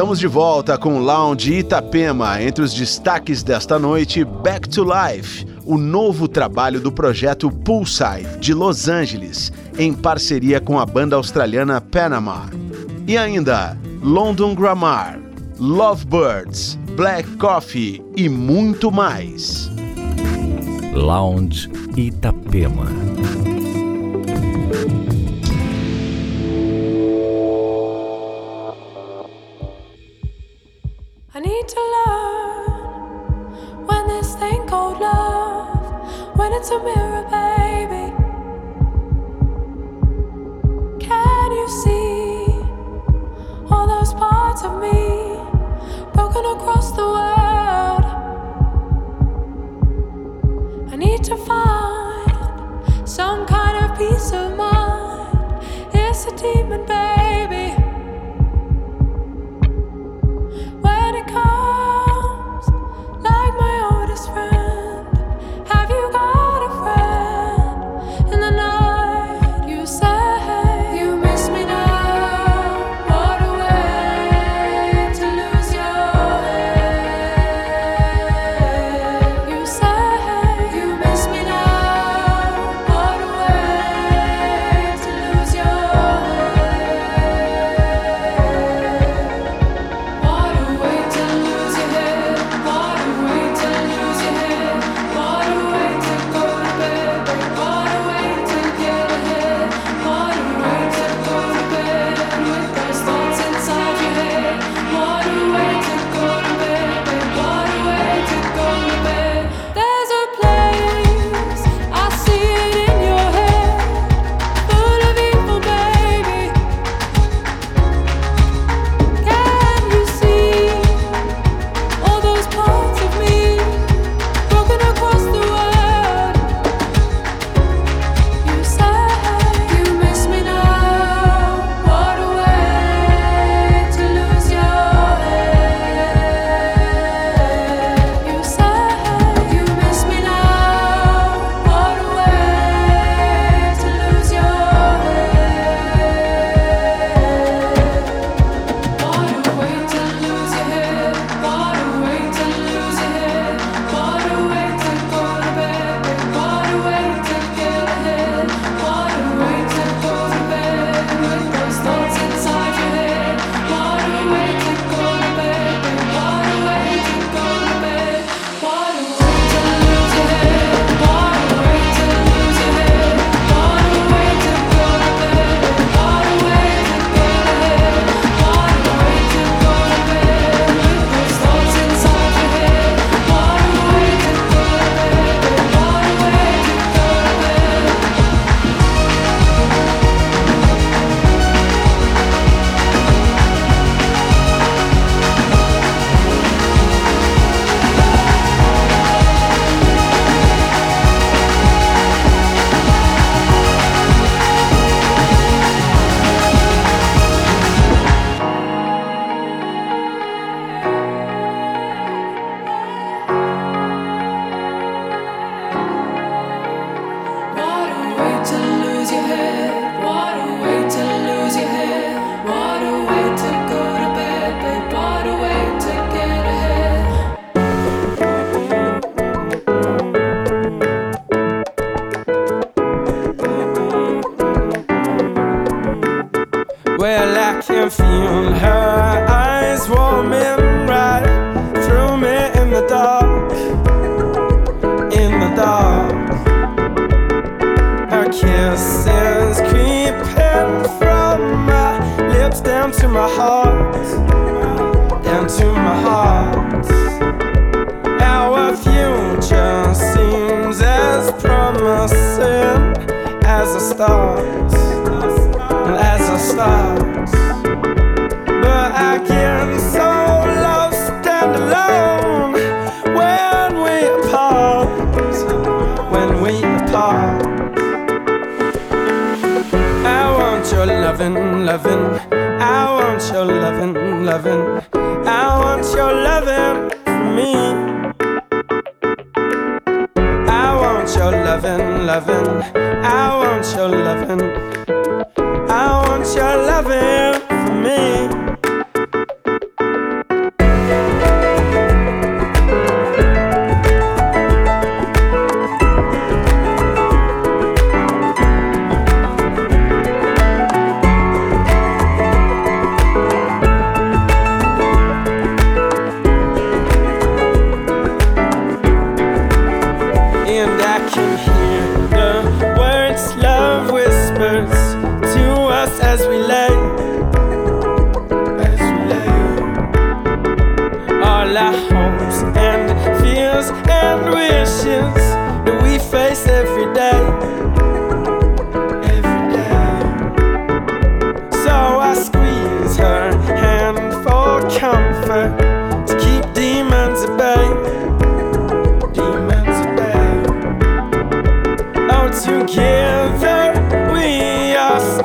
Estamos de volta com o Lounge Itapema. Entre os destaques desta noite, Back to Life, o novo trabalho do projeto Poolside, de Los Angeles, em parceria com a banda australiana Panama. E ainda, London Grammar, Lovebirds, Black Coffee e muito mais. Lounge Itapema. to learn when this thing called love, when it's a mirror, babe.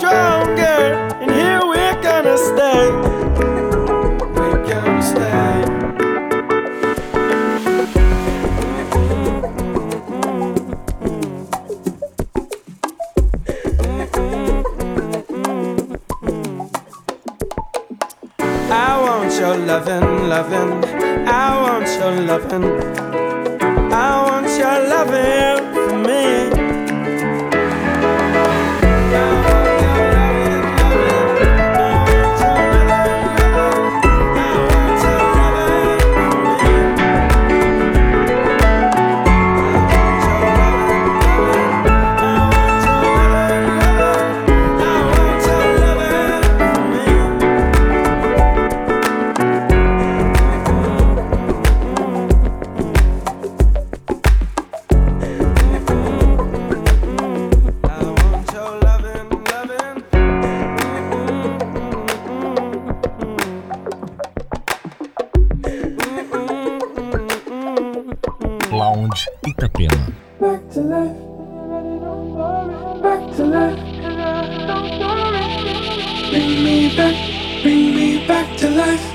stronger. Back, bring me back to life. To life.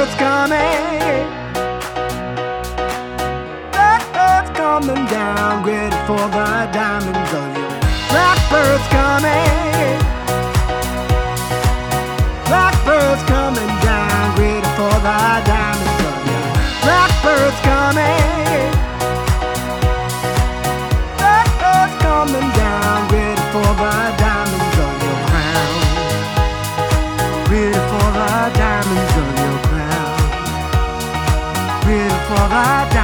Bird's coming. Blackbird's coming down, great for the diamonds on you. Blackbird's coming. Blackbird's coming down, great for the diamonds on you. Blackbird's coming. aura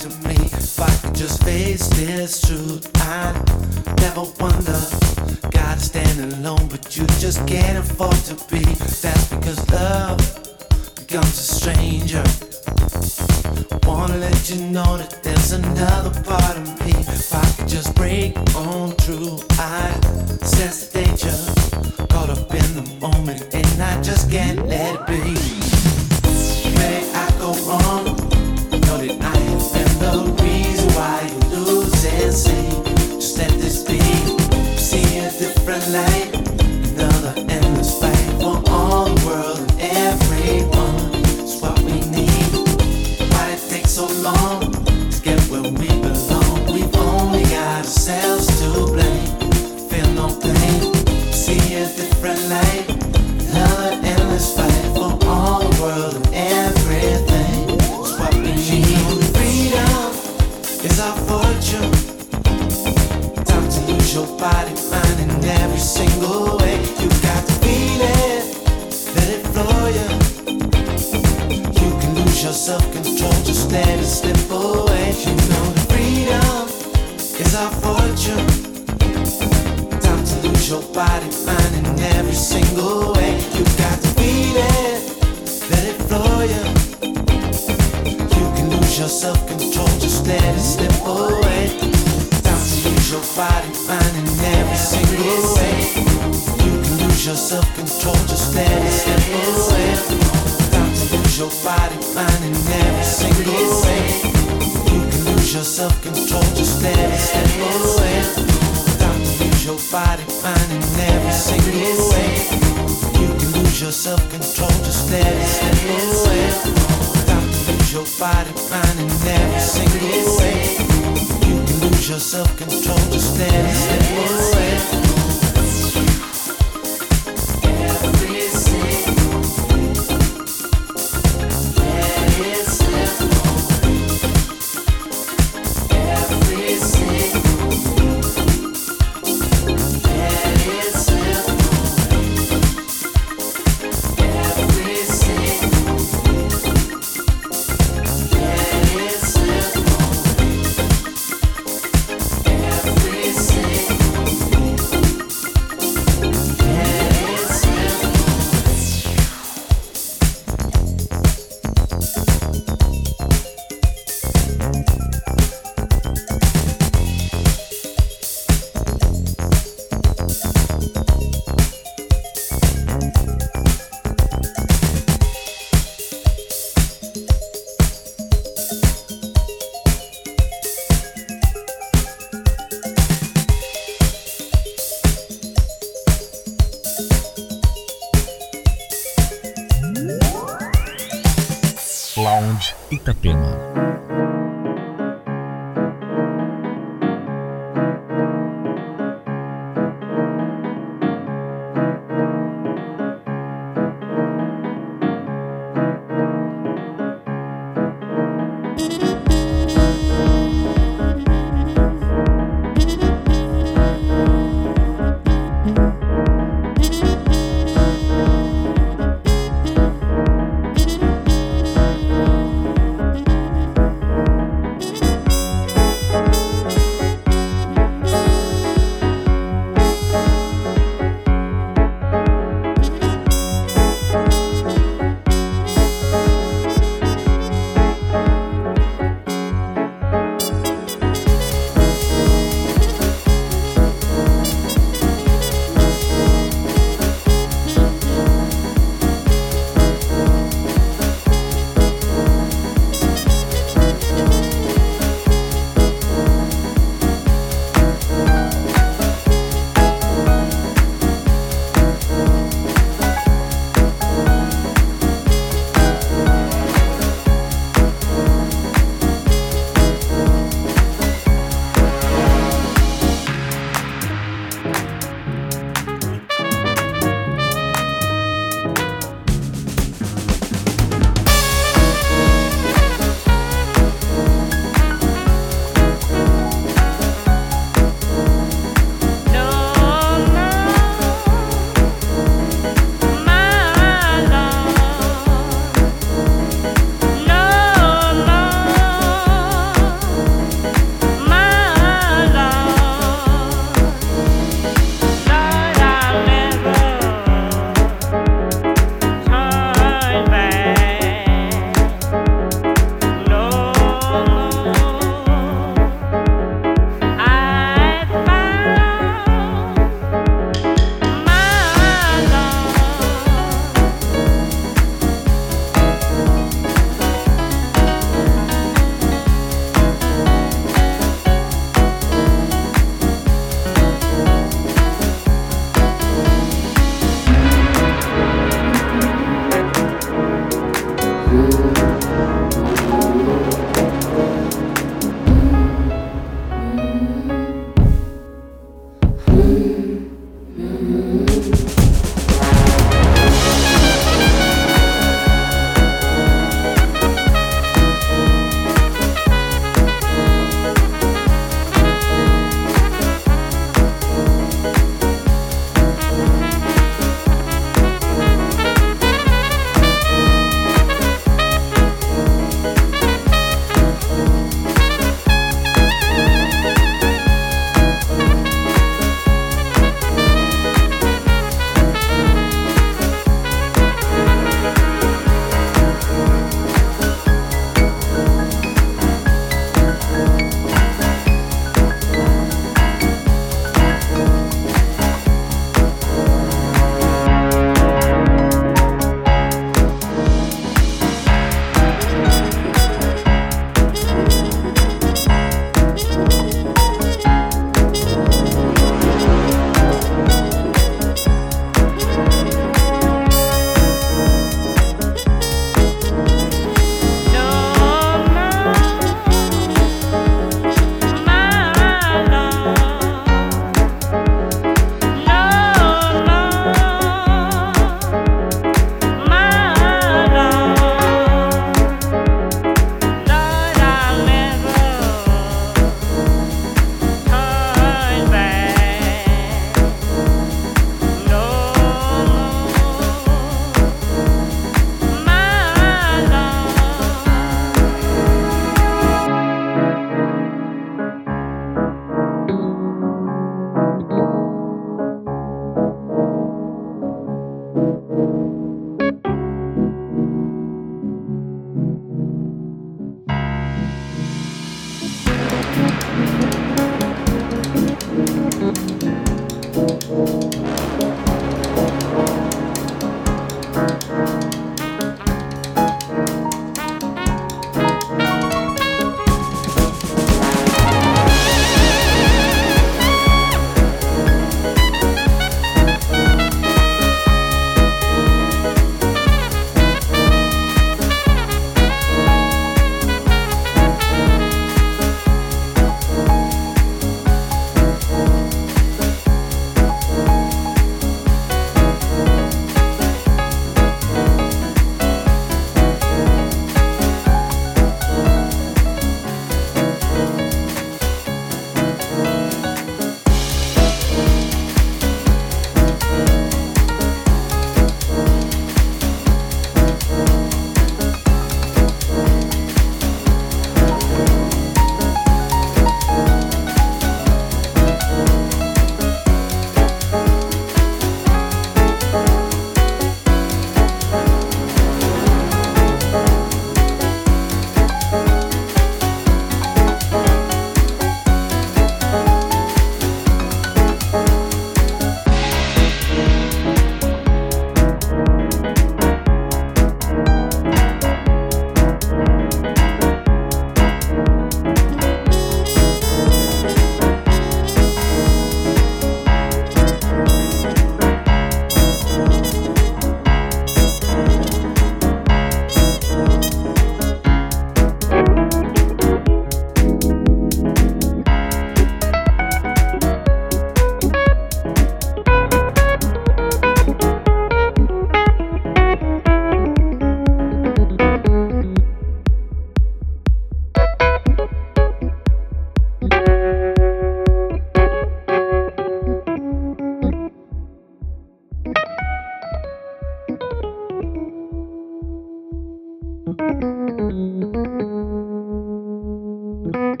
Thank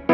you.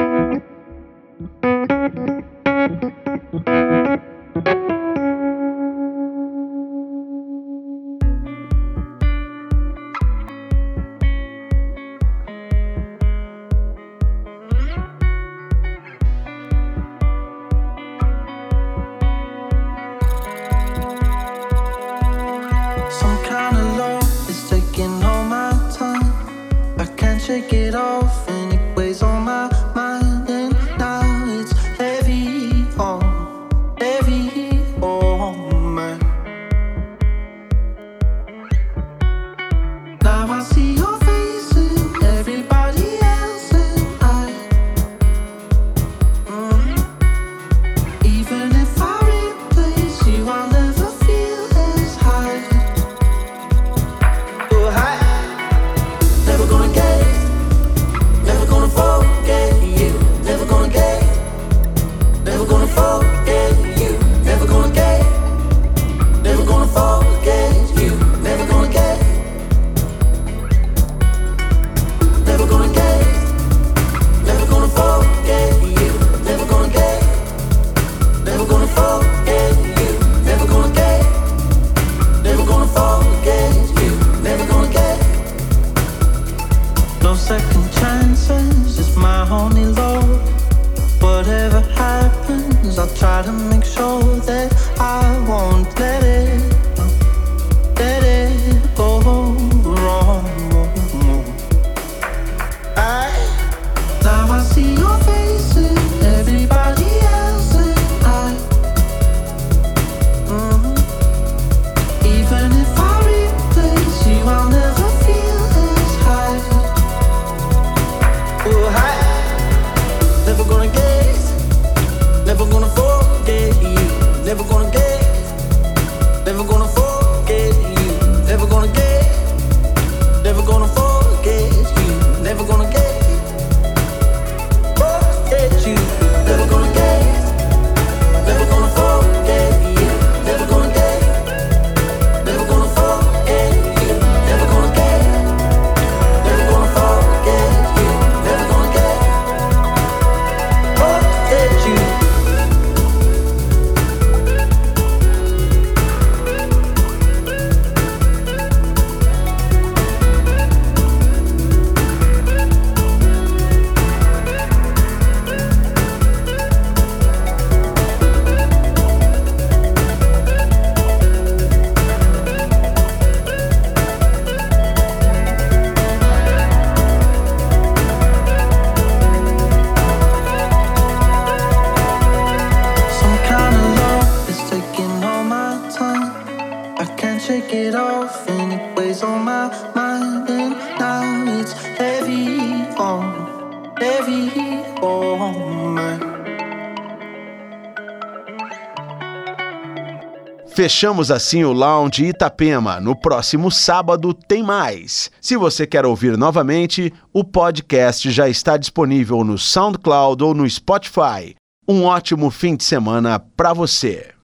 Fechamos assim o Lounge Itapema. No próximo sábado tem mais. Se você quer ouvir novamente, o podcast já está disponível no SoundCloud ou no Spotify. Um ótimo fim de semana para você.